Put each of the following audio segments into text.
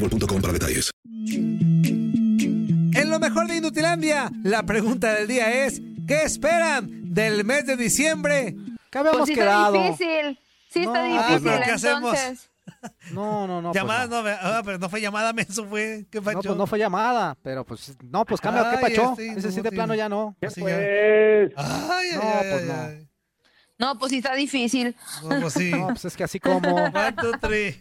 boostmobile.com para detalles. En lo mejor de Inutilandia, la pregunta del día es: ¿qué esperan del mes de diciembre? ¿Qué habíamos Pues sí quedado? está difícil. Sí está No, difícil, pues, ¿qué hacemos? No, no, no. pues llamada no. no, ah, pero no fue llamada, menso fue. ¿Qué No, pacho? pues no fue llamada, pero pues no, pues cambia, ¿qué pacho? este Ese sí de plano ya no. Ya. Pues, Ay, ay, No, ay, pues ay, no. ay. No, pues sí está difícil. No, pues sí. No, pues es que así como. One, two, three.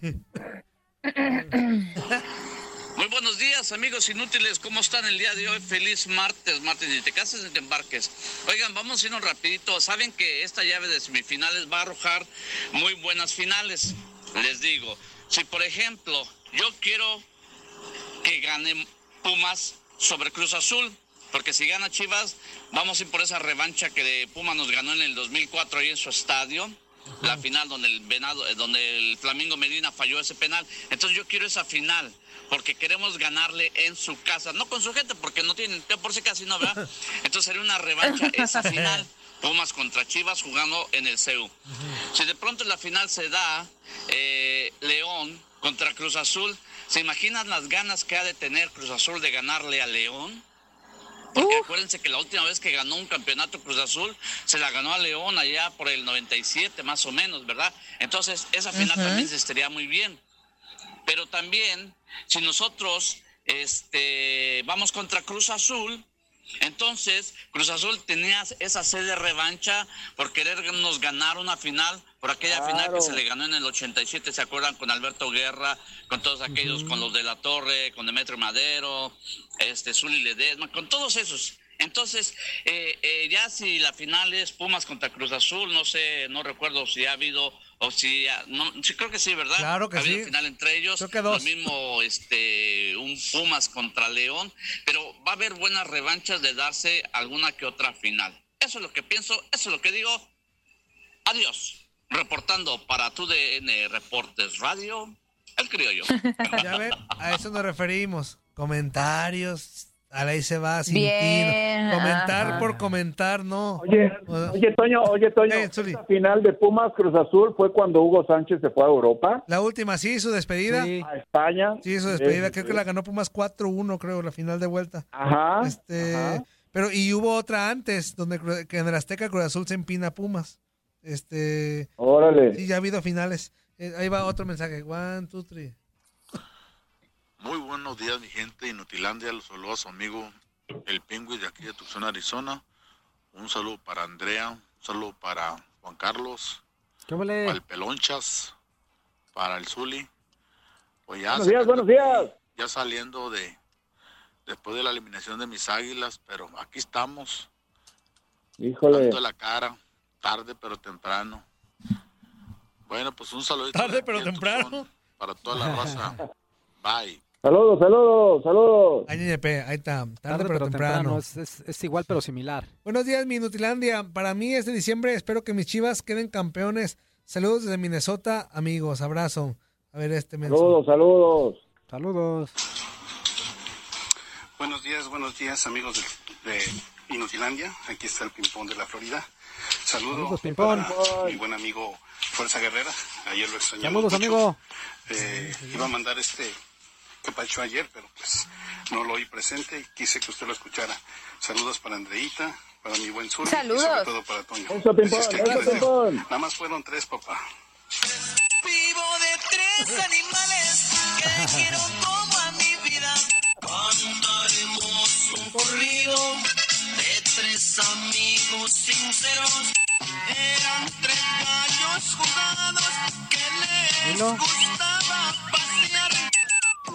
Muy buenos días, amigos inútiles. ¿Cómo están el día de hoy? Feliz martes, martes. Ni te cases ni te embarques. Oigan, vamos a irnos rapidito. Saben que esta llave de semifinales va a arrojar muy buenas finales. Les digo, si por ejemplo yo quiero que gane Pumas sobre Cruz Azul, porque si gana Chivas, vamos a ir por esa revancha que Pumas nos ganó en el 2004 ahí en su estadio. La final donde el Venado, eh, donde el Flamingo Medina falló ese penal. Entonces yo quiero esa final porque queremos ganarle en su casa, no con su gente porque no tienen, por si casi no, ¿verdad? Entonces sería una revancha esa final. Pumas contra Chivas jugando en el CEU. Si de pronto la final se da eh, León contra Cruz Azul, ¿se imaginan las ganas que ha de tener Cruz Azul de ganarle a León? Porque acuérdense que la última vez que ganó un campeonato Cruz Azul se la ganó a León allá por el 97 más o menos, ¿verdad? Entonces esa final también se estaría muy bien. Pero también si nosotros este, vamos contra Cruz Azul, entonces Cruz Azul tenía esa sed de revancha por querernos ganar una final, por aquella final que se le ganó en el 87, ¿se acuerdan? Con Alberto Guerra, con todos aquellos, con los de la Torre, con Demetrio Madero, este, Zuli Ledesma, con todos esos. Entonces, eh, eh, ya si la final es Pumas contra Cruz Azul, no sé, no recuerdo si ha habido o si, no, sí creo que sí, ¿verdad? Claro que ha habido sí. final entre ellos, Creo que dos. lo mismo este, un Pumas contra León, pero va a haber buenas revanchas de darse alguna que otra final. Eso es lo que pienso, eso es lo que digo. Adiós. Reportando para TUDN Reportes Radio, el criollo. Ya ven, a eso nos referimos. Comentarios. A ahí se va sin Bien. Comentar ajá. por comentar, no. Oye, oye, Toño, oye, Toño, Eh, esta final de Pumas Cruz Azul fue cuando Hugo Sánchez se fue a Europa, La última, sí, su despedida. Sí. a España. Sí, su despedida. Eh, Creo que la ganó Pumas 4-1, creo, la final de vuelta. Ajá. Este, ajá. pero y hubo otra antes, donde que en el Azteca Cruz Azul se empina a Pumas. Este, Órale. sí, ya ha habido finales. Eh, ahí va otro mensaje. One, two, three. Muy buenos días, mi gente. Inutilandia, los saludos a su amigo el Pingüi de aquí de Tucson, Arizona. Un saludo para Andrea, un saludo para Juan Carlos, ¿Qué huele? para el Pelonchas, para el Zuli. Pues ya, Buenos días, buenos días. ya saliendo de después de la eliminación de mis águilas, pero aquí estamos, Híjole. dando la cara, tarde pero temprano. Bueno, pues un saludo. Tarde pero temprano. para toda la raza. Bye. Saludos, saludos, saludos. Ay, ñeñepe, ahí está. Tarde, Tarde pero, temprano. Es, es- es igual pero similar. Buenos días, Minutilandia. Para mí este diciembre espero que mis chivas queden campeones. Saludos desde Minnesota, amigos. Abrazo. A ver este mensaje. Saludos, saludos. Saludos. Buenos días, buenos días amigos de, de Inutilandia. Aquí está el ping-pong de la Florida. Saludos Saludos, ping-pong. para mi buen amigo Fuerza Guerrera. Ayer lo extrañamos Saludos, mucho. amigo. Eh, iba a mandar este que pacho ayer, pero pues no lo oí presente. Quise que usted lo escuchara. Saludos para Andreita, para mi buen Zuli Saludos. y sobre todo para Toño. Es que. Nada más fueron tres, papá. Vivo de tres animales que quiero como a mi vida. Cantaremos un corrido de tres amigos sinceros. Eran tres gallos jugados que les gustaba pasear.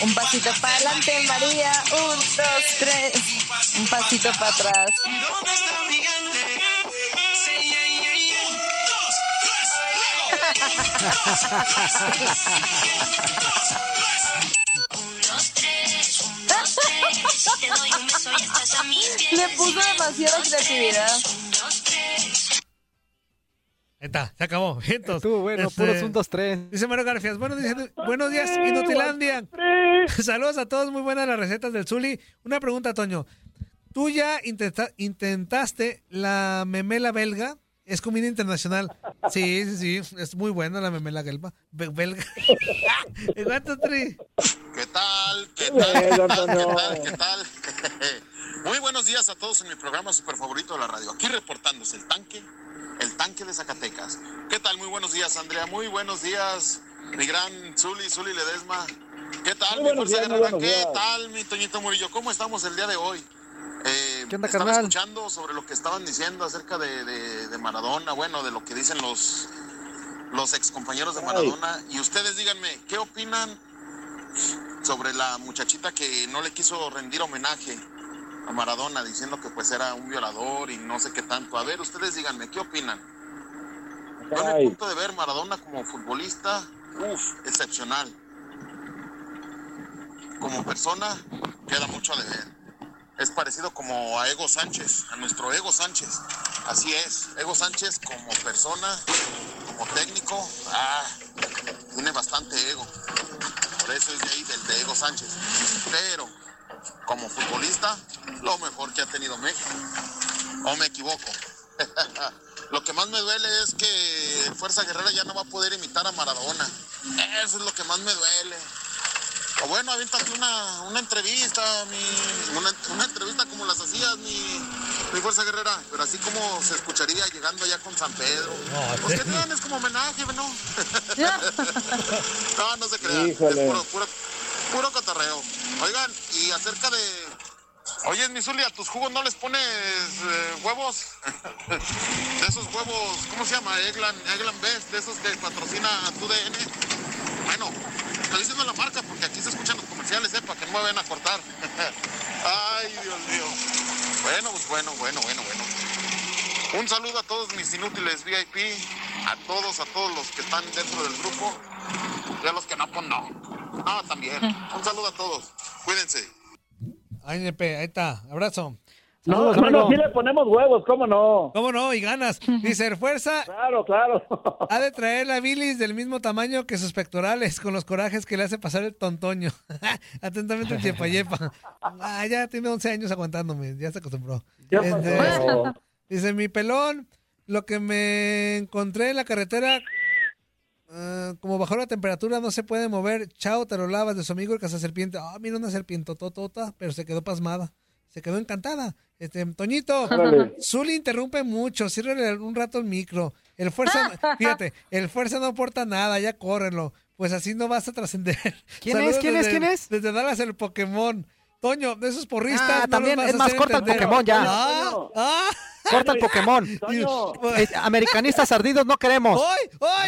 Un pasito para adelante, María. Un, dos, tres. Un pasito para atrás. Le puso demasiada creatividad. Está, se acabó. Vientos. Estuvo bueno, Este, puros un, dos, tres. Dice Mario Garfias, buenos días, buenos días Inutilandia. Saludos a todos, muy buenas las recetas del Zuli. Una pregunta, Toño. ¿Tú ya intenta- intentaste la memela belga? Es comida internacional. Sí, sí, sí, es muy buena la memela belga. Be- belga. ¿Cuánto, Tri? ¿Qué tal? ¿Qué tal? ¿Qué tal? Antonio. ¿Qué tal? ¿Qué tal? Muy buenos días a todos en mi programa super favorito de la radio. Aquí reportándose el tanque, el tanque de Zacatecas. ¿Qué tal? Muy buenos días, Andrea. Muy buenos días, mi gran Zuli, Zuli Ledesma. ¿Qué tal, Muy mi fuerza días, guerrera? ¿Qué tal, mi Toñito Murillo? ¿Cómo estamos el día de hoy? Eh, ¿Qué onda, estaba carnal? escuchando sobre lo que estaban diciendo acerca de, de- de Maradona, bueno, de lo que dicen los, los ex compañeros de Ay. Maradona. Y ustedes díganme, ¿qué opinan sobre la muchachita que no le quiso rendir homenaje a Maradona diciendo que pues era un violador y no sé qué tanto? A ver, ustedes díganme, ¿qué opinan? Yo en el Ay. punto de ver Maradona como futbolista, uff, excepcional. Como persona, queda mucho a deber. Es parecido como a Ego Sánchez, a nuestro Ego Sánchez. Así es, Ego Sánchez como persona, como técnico, ah, tiene bastante ego. Por eso es de ahí del de Ego Sánchez. Pero como futbolista, lo mejor que ha tenido México. ¿O me equivoco? lo que más me duele es que Fuerza Guerrera ya no va a poder imitar a Maradona. Eso es lo que más me duele. O bueno, aviéntate una, una entrevista, mi, una, una entrevista como las hacías, mi, mi Fuerza Guerrera, pero así como se escucharía llegando allá con San Pedro. Pues que tienes como homenaje, ¿no? no, no se crean, Híjole. es puro, puro, puro cotorreo. Oigan, y acerca de... Oye, mi Zuli, a tus jugos no les pones eh, huevos. de esos huevos, ¿cómo se llama? Eglan, Eglan Best, de esos que patrocina tu DN. Bueno, estoy diciendo la marca porque aquí se escuchan los comerciales, ¿eh? Para que no me vayan a cortar. Ay, Dios mío. Bueno, pues bueno, bueno, bueno, bueno. Un saludo a todos mis inútiles VIP, a todos, a todos los que están dentro del grupo y a los que no, pues no. No, también. Un saludo a todos. Cuídense. Ahí está. Abrazo. No, hermano, amigo. sí le ponemos huevos, ¿cómo no? ¿Cómo no? Y ganas. Dice, fuerza Claro, claro. ha de traer la bilis del mismo tamaño que sus pectorales, con los corajes que le hace pasar el tontoño. Atentamente el yepa yepa. Ah, ya tiene 11 años aguantándome, ya se acostumbró. ¿Qué Este? Dice, mi pelón, lo que me encontré en la carretera, ah, como bajó la temperatura, no se puede mover. Chao, te lo lavas de su amigo el cazaserpiente. Ah, mira una serpientototota, pero se quedó pasmada. Se quedó encantada. Este, Toñito. Zuli interrumpe mucho, cierre un rato el micro. El fuerza, fíjate, el fuerza no aporta nada, ya córrenlo. pues así no vas a trascender. ¿Quién Saludos es? ¿Quién es? ¿Quién es? Desde Dallas el Pokémon. Toño, de esos porristas. Ah, no también, los vas es a más, corta el. Pokémon ya. Ah, ah. Corta el Pokémon. Eh, americanistas ardidos no queremos.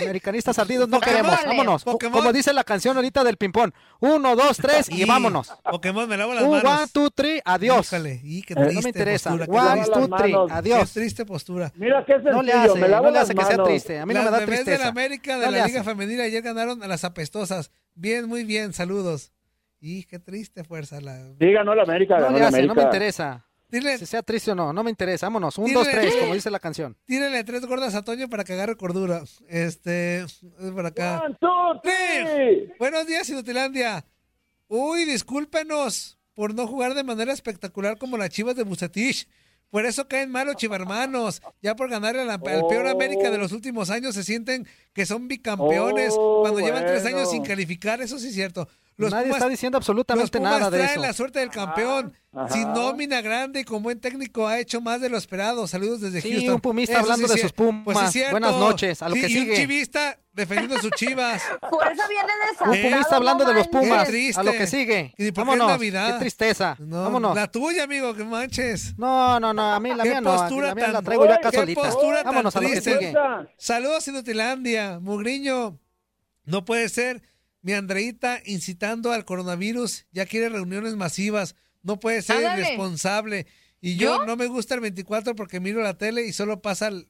Americanistas ardidos no Pokémon. queremos. Vámonos. Pokémon. Como dice la canción ahorita del ping-pong. Uno, dos, tres y Y- vámonos. Pokémon, me lavo las manos. one, two, three, adiós. Y qué Eh, no me triste interesa. postura, One, triste. two, three, adiós. Qué triste postura. Mira qué No le sencillo, hace, me lavo no le hace que sea triste. A mí no Las me da bebés de tristeza. la América de No la. Liga Femenil ayer ganaron a las apestosas. Bien, muy bien, saludos. Y qué triste fuerza la. Sí, ganó la América, No ganó la hace, no me América. interesa. Dile- Si sea triste o no, no me interesa. Vámonos. Un, dos, tres, como dice la canción. Tírenle tres gordas a Toño para que agarre cordura. Este, es por acá. One, two, three. Buenos días, Inutilandia. Uy, discúlpenos por no jugar de manera espectacular como las chivas de Bucetich. Por eso caen malos chivarmanos. Ya por ganarle al peor América de los últimos años se sienten que son bicampeones Oh, cuando llevan tres años sin calificar. Eso sí es cierto. Los Nadie Pumas- está diciendo los absolutamente Pumas nada de traen eso. la suerte del campeón. Ajá. Sin nómina grande y con buen técnico ha hecho más de lo esperado. Saludos desde Sí, Houston. un pumista Eso hablando sí de sus Pumas. Pues sí. Buenas noches, a lo Sí, que y sigue. un chivista defendiendo sus chivas. Por eso viene Un desatado. pumista hablando de los no. Pumas. Qué triste. A lo que sigue. ¿Y por qué es Vámonos. Navidad? Qué tristeza. No, Vámonos. La tuya, amigo, que manches. No, no, no. A mí la ¿Qué mía no. postura La mía tan- la traigo yo acá qué solita. postura tan Vámonos a lo que sigue. Saludos, Inutilandia. Mugriño, no puede ser. Mi Andreita incitando al coronavirus. Ya quiere reuniones masivas. No puede ser Ándale. irresponsable. Y yo, ¿Yo? no me gusta el 24 porque miro la tele y solo pasa el,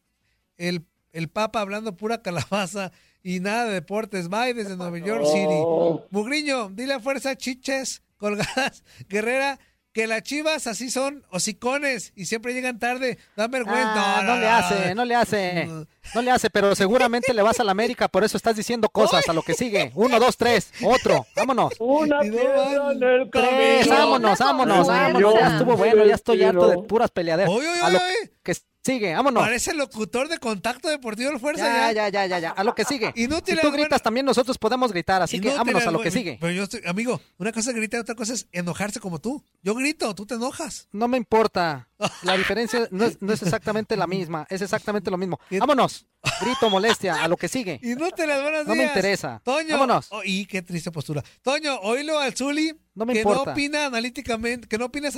el, el Papa hablando pura calabaza y nada de deportes. Bye desde Nueva York. City. Mugriño, dile a fuerza chiches colgadas. Guerrera, que las chivas así son hocicones y siempre llegan tarde. Dan vergüenza. Ah, no, le hace, no le hace. No le hace, pero seguramente le vas a la América, por eso estás diciendo cosas a lo que sigue. Uno, dos, tres, otro. Vámonos. Una piedra en el Tres, camino. vámonos, vámonos, vámonos. Ya estuvo bueno, ya estoy harto de puras peleaderas. Oye, oye, oye. que sigue, vámonos. Parece locutor de contacto deportivo del Fuerza. Ya, Ya, ya, ya, ya. A lo que sigue. Inútiles, si tú bueno. gritas, también nosotros podemos gritar, así que vámonos a lo que sigue. Pero yo estoy, amigo, una cosa es gritar, otra cosa es enojarse como tú. Yo grito, tú te enojas. No me importa. La diferencia no es, no es exactamente la misma, es exactamente lo mismo. Vámonos. Grito, molestia, a lo que sigue. Inútiles, buenos No me interesa. Toño. Vámonos. oh, y qué triste postura. Toño, oílo al Zuli. No me que importa. no opina analíticamente, que no opinas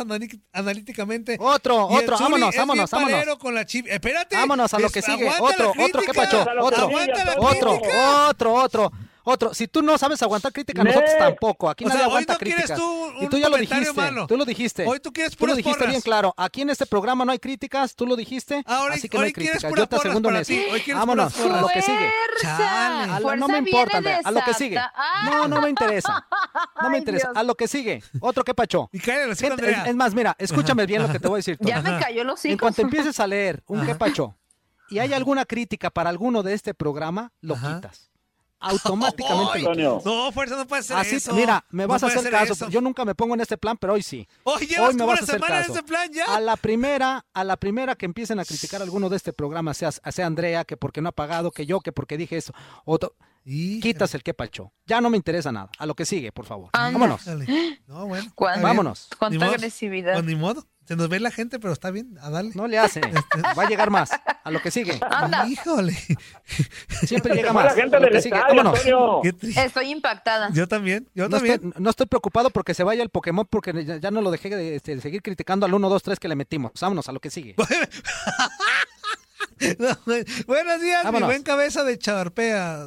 analíticamente. Otro, Y otro, vámonos, vámonos, vámonos. con la chiv- Espérate. Vámonos a lo que sigue. Otro, otro, ¿qué pacho? Otro, otro, otro, otro, otro. Si tú no sabes aguantar crítica, nosotros tampoco. Aquí O nadie sea, hoy aguanta no quieres críticas. tú y tú ya lo dijiste. malo. Tú lo dijiste. Hoy tú quieres Tú lo puras dijiste porras. bien claro. Aquí en este programa no hay críticas. Tú lo dijiste. Ahora- así que no hoy hay críticas. puras Yo te segundo en eso. Hoy Vámonos puras a lo que sigue. A lo- no me importa, Andrea. A lo que sigue. Ah. No, no me interesa. No me interesa. A lo que sigue. Otro que pacho. Y cállate, Andrea. es, más, mira, escúchame bien lo que te voy a decir. Ya me cayó los En hijos. cuanto empieces a leer un que pacho y hay alguna crítica para alguno de este programa, lo quitas. Automáticamente. No, fuerza, no puede hacer Así, eso. mira, me No vas a puede hacer caso. eso. Yo nunca me pongo en este plan, pero hoy sí. Hoy hoy me vas a hacer caso. ese plan ya. A la primera, a la primera que empiecen a criticar a alguno de este programa, sea, sea Andrea, que porque no ha pagado, que yo, que porque dije eso, otro, quitas el que pacho. Ya no me interesa nada. A lo que sigue, por favor. Anda. Vámonos. No, bueno. ¿Cuánta- está bien. Vámonos. cuánta agresividad. Pues ni modo. Se nos ve la gente, pero está bien. A darle. No le hace. Va a llegar más. A lo que sigue. Anda. Híjole. Siempre llega más. la gente A lo del que sigue. estadio. Estoy impactada. Yo también. Yo No también. estoy, no estoy preocupado porque se vaya el Pokémon porque ya, ya no lo dejé de, este, de seguir criticando al 1, 2, 3 que le metimos. Vámonos a lo que sigue. No. Buenos días, Vámonos. mi buen cabeza de charpea.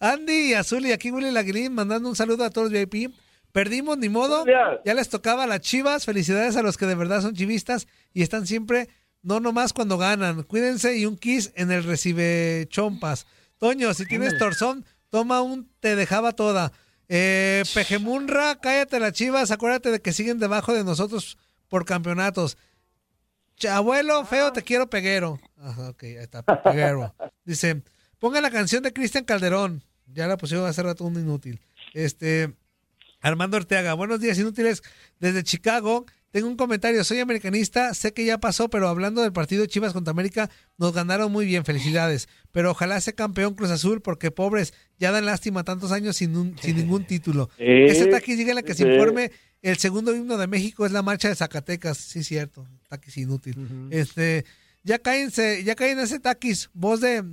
Andy y Azul y aquí Willy Laguilín mandando un saludo a todos los VIP. Perdimos, ni modo. Ya les tocaba a las chivas. Felicidades a los que de verdad son chivistas y están siempre, no nomás cuando ganan. Cuídense y un kiss en el recibe chompas. Toño, si tienes torzón, toma un te dejaba toda. Eh, Pejemunra, cállate las chivas. Acuérdate de que siguen debajo de nosotros por campeonatos. Abuelo, feo, te quiero peguero. Ajá, ok, ahí está, peguero. Dice, ponga la canción de Cristian Calderón. Ya la pusieron hace rato un inútil. Este, Armando Ortega, buenos días, inútiles. Desde Chicago, tengo un comentario. Soy americanista, sé que ya pasó, pero hablando del partido de Chivas contra América, nos ganaron muy bien, felicidades. Pero ojalá sea campeón Cruz Azul, porque pobres, ya dan lástima tantos años sin, un- sin ningún título. Eh, Ese taquis, díganle que se informe. El segundo himno de México es la marcha de Zacatecas. Sí, cierto. Taquis inútil. Este, ya cállense, ya caen ese taquis. Voz de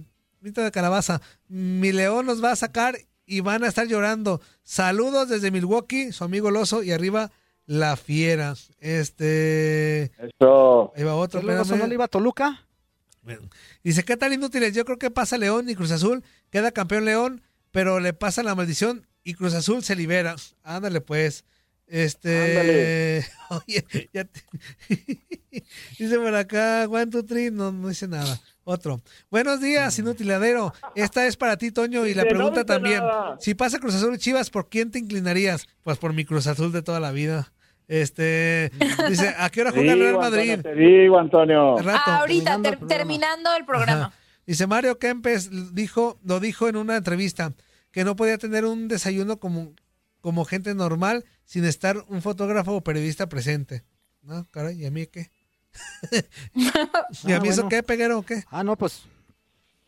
De Calabaza. Mi león nos va a sacar y van a estar llorando. Saludos desde Milwaukee, su amigo el oso y arriba la fiera. Este. Eso. Ahí va otro. ¿Y luego espérame. no le iba a Toluca? Dice, ¿qué tal inútiles? Yo creo que pasa León y Cruz Azul. Queda campeón León, pero le pasa la maldición y Cruz Azul se libera. Ándale, pues. Este. Oye, ya te- dice por acá, two, three, no, no dice nada. Otro. Buenos días, inutiladero. Esta es para ti, Toño, y la no pregunta también. nada. Si pasa Cruz Azul y Chivas, ¿por quién te inclinarías? Pues por mi Cruz Azul de toda la vida. Este. Dice, ¿a qué hora juega el Real Madrid? Antonio, te digo, Antonio. Rato. Ah, ahorita, terminando el ter- programa. terminando el programa. Ajá. Dice Mario Kempes dijo, lo dijo en una entrevista, que no podía tener un desayuno como, como gente normal sin estar un fotógrafo o periodista presente. No, caray, ¿y a mí qué? ¿Y a mí eso qué, peguero o qué? Ah, no, pues.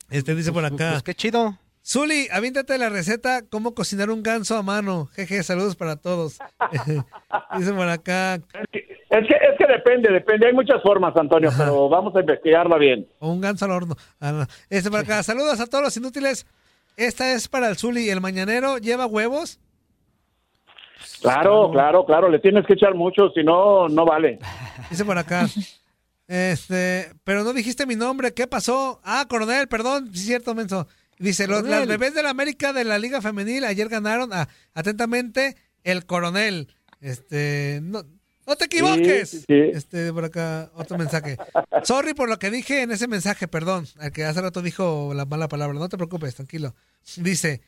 Este dice por acá. Pues qué chido. Zuli, aviéntate la receta cómo cocinar un ganso a mano. Jeje, saludos para todos. dice por acá. Es que, es que depende, depende. Hay muchas formas, Antonio, pero vamos a investigarla bien. O un ganso al horno. Ah. Este por acá. Saludos a todos los inútiles. Esta es para el Zuli. ¿El mañanero lleva huevos? Claro, claro, claro. Le tienes que echar mucho, si no, no vale. Dice por acá. Este, pero no dijiste mi nombre, ¿qué pasó? Ah, coronel, perdón, sí es cierto, menso. Dice, los, las bebés de la América de la Liga Femenil ayer ganaron, ah, atentamente, el coronel. Este, no, no te equivoques. Sí, sí, sí. Este, por acá, otro mensaje. Sorry por lo que dije en ese mensaje, perdón, al que hace rato dijo la mala palabra, no te preocupes, tranquilo. Dice,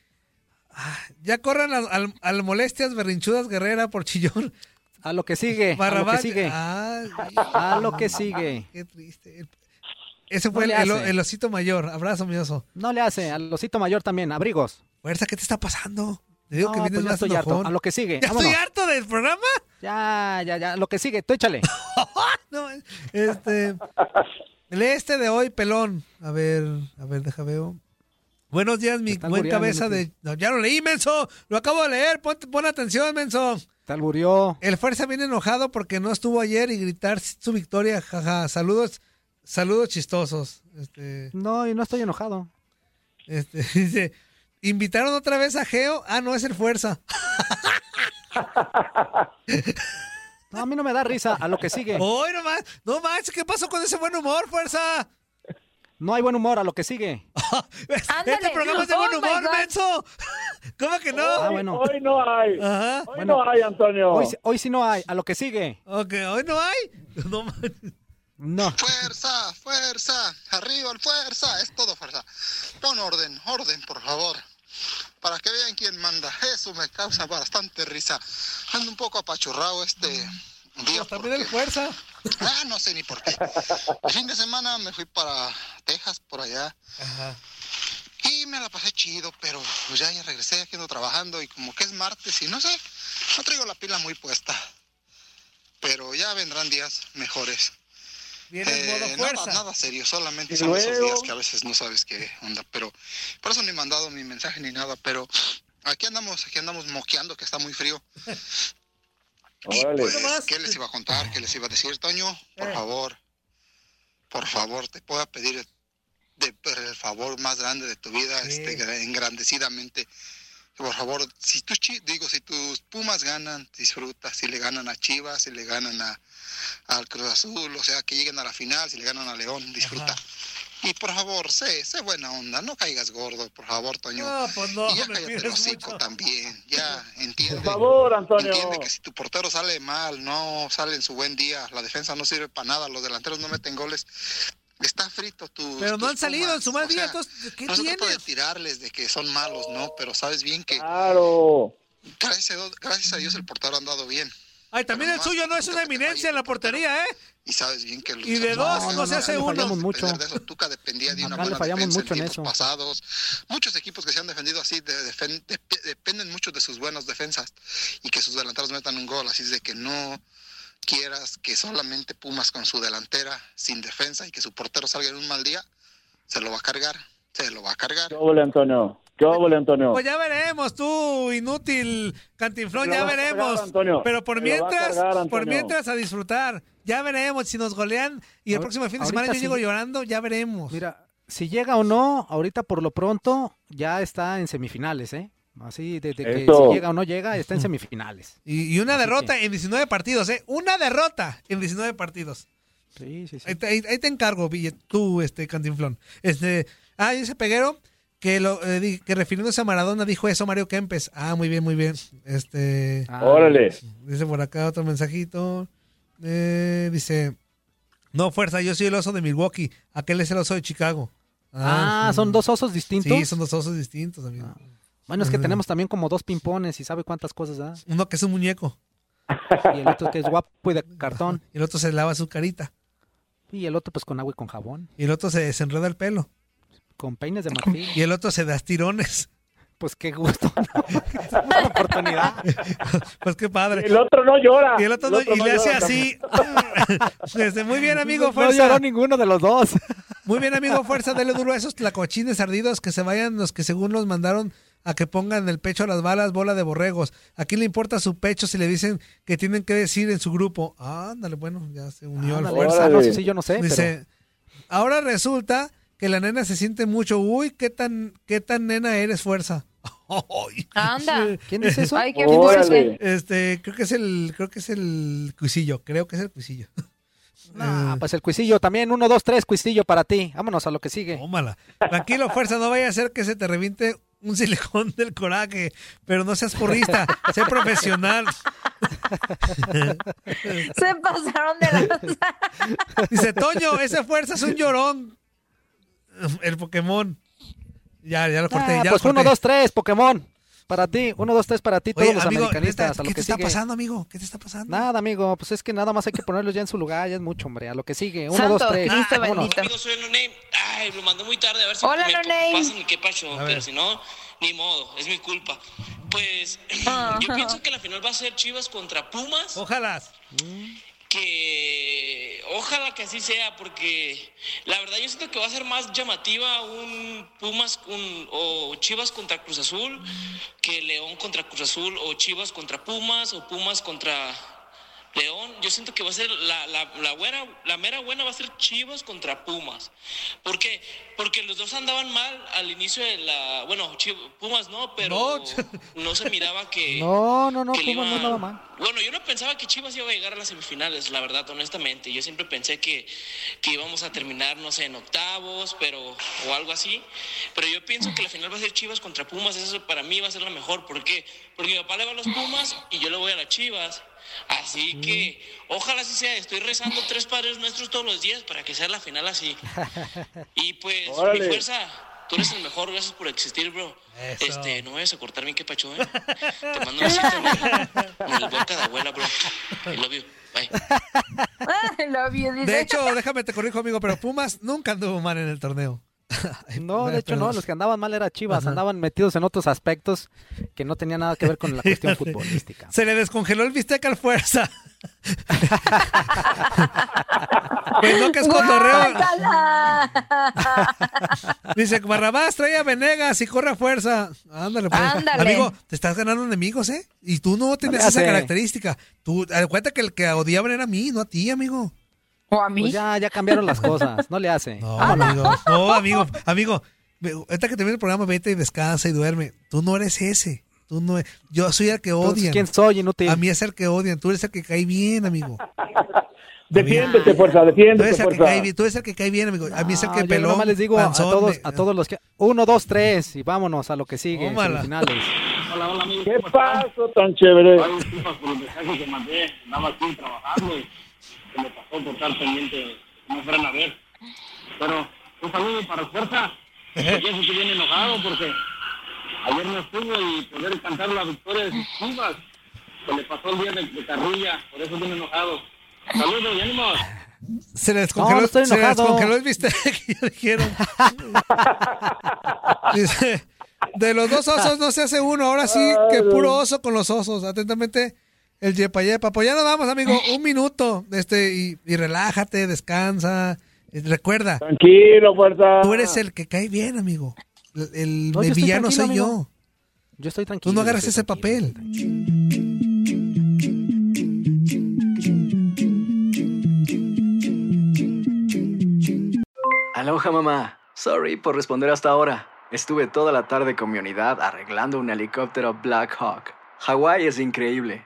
ah, ya corran al, al- al molestias berrinchudas guerrera por chillón. A lo que sigue. A lo que Barrabás. sigue. Ah, A lo que sigue. Qué triste. Ese fue No el, el- el osito mayor. Abrazo, mi oso. No le hace. Al osito mayor también. Abrigos. Fuerza, ¿qué te está pasando? Te digo No, que vienes pues estoy harto. A lo que sigue. ¿Ya Vámonos. estoy harto del programa? Ya, ya, ya. Lo que sigue. Tú échale. No, este. Lee este de hoy, pelón. A ver, a ver, deja veo. Buenos días, mi buen cabeza de. No, ya lo leí, menso. Lo acabo de leer. Pon, pon atención, menso. Te alburió. El Fuerza viene enojado porque no estuvo ayer y gritar su victoria. Jaja. Saludos, saludos chistosos. Este. No, y no estoy enojado. Este, dice, ¿invitaron otra vez a Geo? Ah, no, es el Fuerza. No, a mí no me da risa. A lo que sigue. ¡Hoy no más! ¡No manches! ¿Qué pasó con ese buen humor, Fuerza? No hay buen humor. A lo que sigue. Este programa es de buen Oh, humor, menso. ¿Cómo que no? Ah, bueno. Hoy no hay. Ajá. Hoy Bueno. no hay, Antonio. Hoy, sí- hoy sí no hay. A lo que sigue. Ok, ¿hoy no hay? No. No. Fuerza, fuerza, arriba el fuerza, es todo fuerza. Pon orden, orden, por favor. Para que vean quién manda. Eso me causa bastante risa. Ando un poco apachurrado este día. También el Fuerza. Ah, no sé ni por qué. El fin de semana me fui para Texas, por allá. Ajá. Y me la pasé chido, pero pues ya, ya regresé, aquí ando trabajando y como que es martes y no sé, no traigo la pila muy puesta. Pero ya vendrán días mejores. Viene en modo Eh, Fuerza. nada, nada serio, solamente son esos días que a veces no sabes qué onda, pero por eso ni he mandado mi mensaje ni nada, pero aquí andamos, aquí andamos moqueando que está muy frío. Órale. pues, ¿qué les iba a contar? ¿Qué les iba a decir, Toño? Por Eh. favor, por favor, te puedo pedir de, el favor más grande de tu vida, Sí. este, gra- engrandecidamente. Por favor, si tus chi- digo, si tus Pumas ganan, disfruta. Si le ganan a Chivas, si le ganan a, al Cruz Azul, o sea, que lleguen a la final, si le ganan a León, disfruta. Y por favor, sé, sé buena onda, no caigas gordo, por favor, Toño. No, pues no, y ya cállate el hocico mucho. también, ya, entiende. Por favor, Antonio. Entiende que si tu portero sale mal, no sale en su buen día, la defensa no sirve para nada, los delanteros no meten goles. Está frito tu. Pero no han salido en su mal día, entonces, ¿qué no se trata de tirarles de que son malos, no, pero sabes bien que Claro. gracias a, Dios- gracias a Dios el portero ha andado bien. Ay, también el suyo no es una eminencia en la portería, ¿eh? Y sabes bien que Y de dos no, se hace acá le uno. fallamos mucho. de eso. Tuca dependía de una Acá buena fallamos defensa mucho en en eso. tiempos pasados. Muchos equipos que se han defendido así de- dependen mucho de sus buenas defensas y que sus delanteros metan un gol. Así es de que no quieras que solamente Pumas con su delantera sin defensa y que su portero salga en un mal día, se lo va a cargar, se lo va a cargar. ¿Qué óvole, Antonio? ¿Qué óvole, Antonio? Pues ya veremos, tú, inútil cantinflón, ya a veremos. cargar, Antonio. Pero por mientras, cargar, por mientras a disfrutar. Ya veremos si nos golean y el próximo fin de semana yo sí. llego llorando, ya veremos. Mira, si llega o no, ahorita por lo pronto ya está en semifinales, ¿eh? Así de, de que si llega o no llega, está en semifinales. Y, y una Así derrota que- en 19 partidos, ¿eh? Una derrota en 19 partidos. Sí, sí, sí. Ahí, te- ahí- ahí te encargo, Ville, tú, este, Cantinflón. Este, ah, y ese peguero que, lo, eh, que refiriéndose a Maradona dijo eso Mario Kempes. Ah, muy bien, muy bien. Este, Ah, Órale. Dice por acá otro mensajito. Eh, dice, no, fuerza, yo soy el oso de Milwaukee. Aquel es el oso de Chicago. Ah, ¿son dos osos distintos? Sí, son dos osos distintos, amigo. Bueno, es que Ujú. tenemos también como dos pimpones y sabe cuántas cosas da. Uno que es un muñeco. Y el otro que es guapo y de cartón. Y el otro se lava su carita. Y el otro pues con agua y con jabón. Y el otro se desenreda el pelo. Con peines de marfil. Y el otro se da tirones. Pues qué gusto. Una oportunidad. Pues qué padre. El otro no llora. Y el otro El no, y no le hace así. Este, muy bien, amigo, No fuerza. lloró ninguno de los dos. Muy bien, amigo, fuerza. Dele duro a esos tlacochines ardidos que se vayan los que según los mandaron a que pongan en el pecho a las balas bola de borregos. ¿A quién le importa su pecho si le dicen que tienen que decir en su grupo? Ah, ándale, bueno, ya se unió al fuerza. no, sí, sí, yo no sé, Dice, ahora resulta que la nena se siente mucho. Uy, qué tan, qué tan nena eres, fuerza. Anda. ¿Quién dice eso? Ay, qué Órale. fuerte. Este, creo que es el, creo que es el cuisillo, creo que es el cuisillo. Ah, pues el cuisillo también. Uno, dos, tres, cuisillo para ti. Vámonos a lo que sigue. Tómala. Tranquilo, fuerza, no vaya a ser que se te reviente un silicón del coraje, pero no seas porrista, sé profesional. Se pasaron de la... Dice, Toño, esa fuerza es un llorón. El Pokémon. Ya, ya lo corté, Ah, ya pues lo uno, corté. dos, tres, Pokémon. Para ti. Uno, dos, tres para ti. Todos Oye, los amigo, americanistas. neta, a lo ¿qué que te está sigue. pasando, amigo? ¿Qué te está pasando? Nada, amigo. Pues es que nada más hay que ponerlos ya en su lugar. Ya es mucho, hombre. A lo que sigue. Uno, Santo dos, tres. Cristo Vámonos. bendito. Amigos, soy Noname. Ay, lo mandé muy tarde, a ver si Hola, me Noname. pasan qué pero si no, ni modo, es mi culpa. Pues Ah. yo pienso que la final va a ser Chivas contra Pumas, Ojalá. Que ojalá que así sea, porque la verdad yo siento que va a ser más llamativa un Pumas un- o Chivas contra Cruz Azul que León contra Cruz Azul o Chivas contra Pumas o Pumas contra León, yo siento que va a ser la, la, la, buena, la mera buena va a ser Chivas contra Pumas. ¿Por qué? Porque los dos andaban mal al inicio de la... Bueno, Chiv- Pumas no, pero no, se miraba que... No, no, no. Pumas no nada mal. Bueno, yo no pensaba que Chivas iba a llegar a las semifinales, la verdad, honestamente. Yo siempre pensé que, que íbamos a terminar, no sé, en octavos, pero o algo así. Pero yo pienso que la final va a ser Chivas contra Pumas. Eso para mí va a ser la mejor. ¿Por qué? Porque mi papá le va a los Pumas y yo le voy a las Chivas. Así que ojalá así sea. Estoy rezando tres padres nuestros todos los días para que sea la final así. Y pues, Órale. mi fuerza, tú eres el mejor. Gracias por existir, bro. Eso. Este, no vayas a cortar bien que pacho, ¿eh? Te mando un besito en el boca de abuela, bro. I love you. Bye. I love you, dice. De hecho, déjame te corrijo, amigo, pero Pumas nunca anduvo mal en el torneo. No, de hecho no, los que andaban mal era Chivas, Ajá. andaban metidos en otros aspectos que no tenían nada que ver con la cuestión futbolística. Se le descongeló el bistec al fuerza. pues no que es cotorreo. Dice, Barrabás, trae a Venegas y corre a fuerza. Ándale, pues. Ándale. Amigo, te estás ganando enemigos, ¿eh? Y tú no tenías esa característica. Tú, cuenta que el que odiaban era a mí, no a ti, amigo. ¿O a mí? Pues ya, ya cambiaron las cosas, no le hace. No, amigo. No, amigo, amigo. Ahorita que termine el programa, vete y descansa y duerme. Tú no eres ese. Tú no eres- Yo soy el que odian. ¿quién soy, inútil? A mí es el que odian. Tú eres el que cae bien, amigo. Defiéndete, fuerza, Tú defiéndete, que fuerza. cae tú eres el que cae bien, amigo. A mí es el No, que yo peló. nomás les digo a todos, a todos los que... Uno, dos, tres y vámonos a lo que sigue. Hola, hola, amigos. ¿Qué pasó tan chévere? Ay, disculpas por los mensajes que mandé. Nada más estoy trabajando y se me pasó por estar pendiente. No fueran a ver. Pero un saludo para Fuerza. Porque yo estoy bien enojado porque ayer no estuvo y poder cantar la victoria de sus chivas. Se le pasó el día de, de carrilla, por eso viene enojado. Saludos y ánimos. Se les descongeló, no estoy se les descongeló el bistec, ya dijeron. Dice, de los dos osos no se hace uno, ahora sí que puro oso con los osos. Atentamente, el yepa yepa. Pues ya nos vamos, amigo, un minuto. Este, y, y relájate, descansa. Recuerda, Tranquilo, fuerza. tú eres el que cae bien, amigo. El, el- No, yo el estoy villano soy yo. Yo estoy tranquilo. Tú no agarras ese papel. Aloha mamá. Sorry por responder hasta ahora. Estuve toda la tarde con mi unidad arreglando un helicóptero Black Hawk. Hawái es increíble.